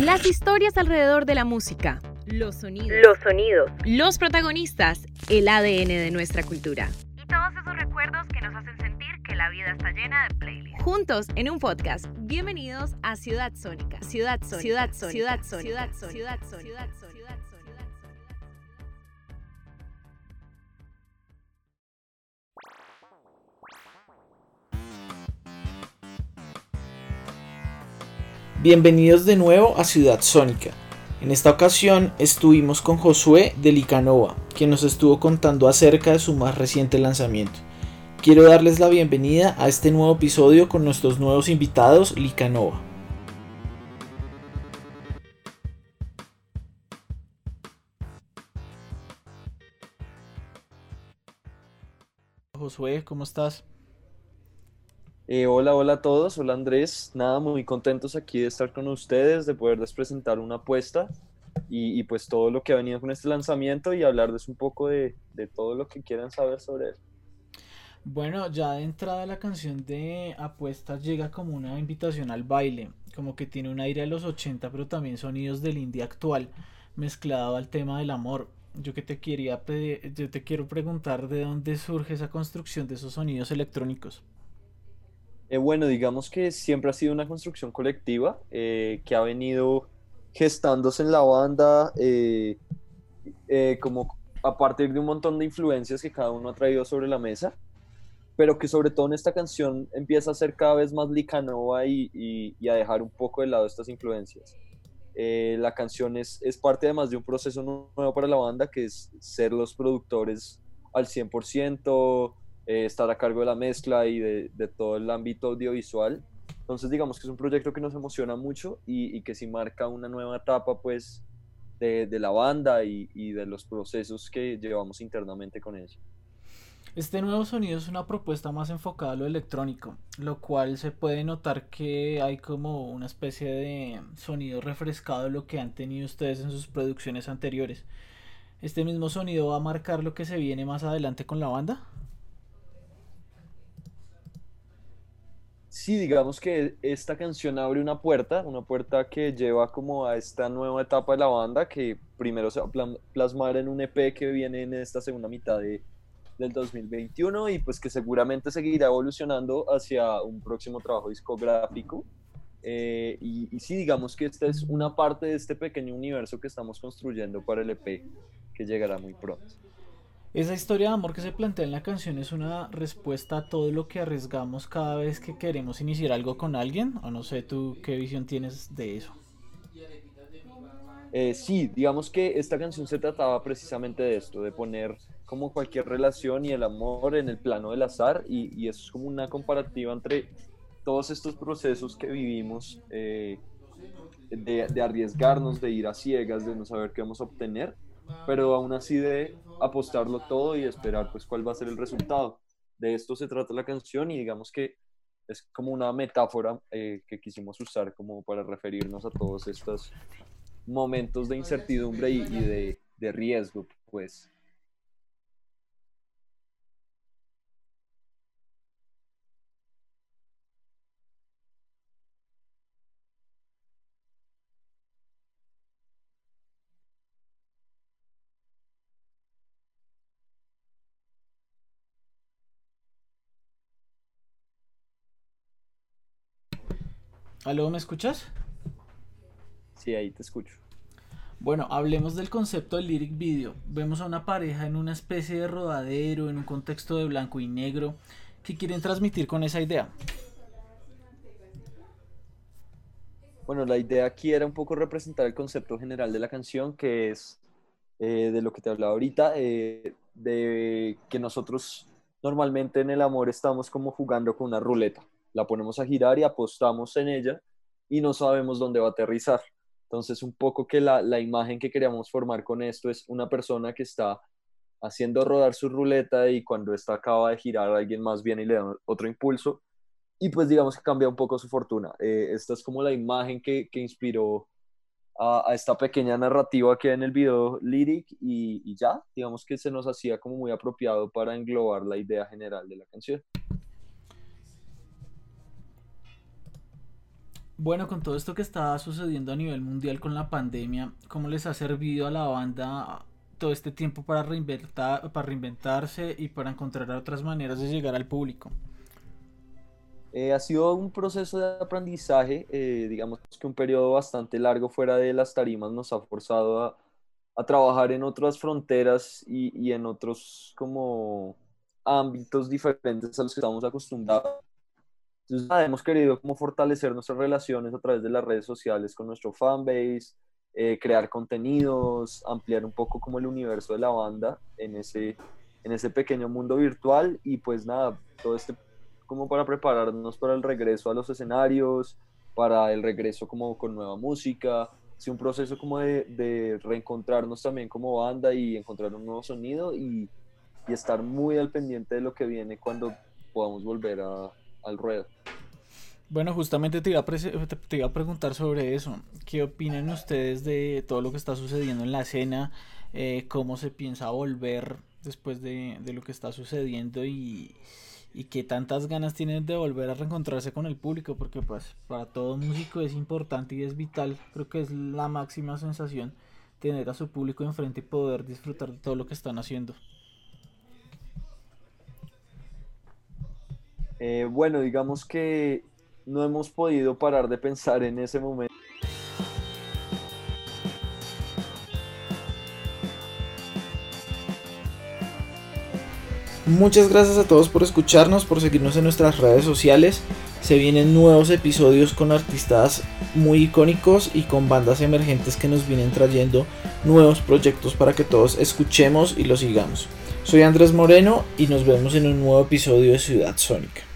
Las historias alrededor de la música. Los sonidos. Los sonidos. Los protagonistas. El ADN de nuestra cultura. Y todos esos recuerdos que nos hacen sentir que la vida está llena de playlists. Juntos en un podcast. Bienvenidos a Ciudad Sónica. Ciudad Sónica. Ciudad Sónica. Ciudad Sónica. Ciudad Sónica. Ciudad Sónica. Bienvenidos de nuevo a Ciudad Sónica. En esta ocasión estuvimos con Josué de Licanova, quien nos estuvo contando acerca de su más reciente lanzamiento. Quiero darles la bienvenida a este nuevo episodio con nuestros nuevos invitados Licanova. Josué, ¿cómo estás? Eh, hola, hola a todos, hola Andrés, nada, muy contentos aquí de estar con ustedes, de poderles presentar una apuesta y, pues todo lo que ha venido con este lanzamiento y hablarles un poco de, todo lo que quieran saber sobre él. Bueno, ya de entrada la canción de apuestas llega como una invitación al baile, como que tiene un aire de los 80, pero también sonidos del indie actual, mezclado al tema del amor. Yo que te quería yo te quiero preguntar de dónde surge esa construcción de esos sonidos electrónicos. Eh, bueno, digamos que siempre ha sido una construcción colectiva eh, que ha venido gestándose en la banda eh, como a partir de un montón de influencias que cada uno ha traído sobre la mesa, pero que sobre todo en esta canción empieza a ser cada vez más licanova y, y, a dejar un poco de lado estas influencias. la canción es, es parte además de un proceso nuevo para la banda, que es ser los productores al 100%, eh, estar a cargo de la mezcla y de, todo el ámbito audiovisual. Entonces digamos que es un proyecto que nos emociona mucho y, que sí marca una nueva etapa pues de, la banda y, de los procesos que llevamos internamente con ella. Este nuevo sonido es una propuesta más enfocada a lo electrónico, lo cual se puede notar que hay como una especie de sonido refrescado lo que han tenido ustedes en sus producciones anteriores. ¿Este mismo sonido va a marcar lo que se viene más adelante con la banda? Sí, digamos que esta canción abre una puerta, una puerta que lleva como a esta nueva etapa de la banda que primero se va a plasmar en un EP que viene en esta segunda mitad de, del 2021 y pues que seguramente seguirá evolucionando hacia un próximo trabajo discográfico. Eh, y, y sí, digamos que esta es una parte de este pequeño universo que estamos construyendo para el EP que llegará muy pronto. Esa historia de amor que se plantea en la canción es una respuesta a todo lo que arriesgamos cada vez que queremos iniciar algo con alguien, o no sé tú qué visión tienes de eso. Eh, sí, digamos que esta canción se trataba precisamente de esto, de poner como cualquier relación y el amor en el plano del azar y, y eso es como una comparativa entre todos estos procesos que vivimos eh, de, de arriesgarnos, de ir a ciegas, de no saber qué vamos a obtener pero aún así de apostarlo todo y esperar pues cuál va a ser el resultado. De esto se trata la canción y digamos que es como una metáfora eh, que quisimos usar como para referirnos a todos estos momentos de incertidumbre y, de, de riesgo, pues. ¿Aló, me escuchas? Sí, ahí te escucho. Bueno, hablemos del concepto del lyric video. Vemos a una pareja en una especie de rodadero, en un contexto de blanco y negro. ¿Qué quieren transmitir con esa idea? Bueno, la idea aquí era un poco representar el concepto general de la canción, que es eh, de lo que te hablaba ahorita, eh, de que nosotros normalmente en el amor estamos como jugando con una ruleta la ponemos a girar y apostamos en ella y no sabemos dónde va a aterrizar. Entonces, un poco que la, la imagen que queríamos formar con esto es una persona que está haciendo rodar su ruleta y cuando esta acaba de girar alguien más viene y le da otro impulso y pues digamos que cambia un poco su fortuna. Eh, esta es como la imagen que, que inspiró a, esta pequeña narrativa que hay en el video lyric y, y ya, digamos que se nos hacía como muy apropiado para englobar la idea general de la canción. Bueno, con todo esto que está sucediendo a nivel mundial con la pandemia, ¿cómo les ha servido a la banda todo este tiempo para, para reinventarse y para encontrar otras maneras de llegar al público? Eh, ha sido un proceso de aprendizaje, eh, digamos que un periodo bastante largo fuera de las tarimas nos ha forzado a, trabajar en otras fronteras y, y, en otros como ámbitos diferentes a los que estamos acostumbrados. Entonces, hemos querido como fortalecer nuestras relaciones a través de las redes sociales con nuestro fanbase, eh, crear contenidos, ampliar un poco como el universo de la banda en ese, en ese pequeño mundo virtual. Y pues nada, todo este como para prepararnos para el regreso a los escenarios, para el regreso como con nueva música, sí, un proceso como de, de, reencontrarnos también como banda y encontrar un nuevo sonido y, y estar muy al pendiente de lo que viene cuando podamos volver a, al ruedo. Bueno, justamente te iba, a te iba a preguntar sobre eso. ¿Qué opinan ustedes de todo lo que está sucediendo en la escena? Eh, ¿Cómo se piensa volver después de, de lo que está sucediendo? Y, y qué tantas ganas tienen de volver a reencontrarse con el público, porque pues para todo músico es importante y es vital, creo que es la máxima sensación tener a su público enfrente y poder disfrutar de todo lo que están haciendo. Eh, bueno, digamos que no hemos podido parar de pensar en ese momento. Muchas gracias a todos por escucharnos, por seguirnos en nuestras redes sociales. Se vienen nuevos episodios con artistas muy icónicos y con bandas emergentes que nos vienen trayendo nuevos proyectos para que todos escuchemos y los sigamos. Soy Andrés Moreno y nos vemos en un nuevo episodio de Ciudad Sónica.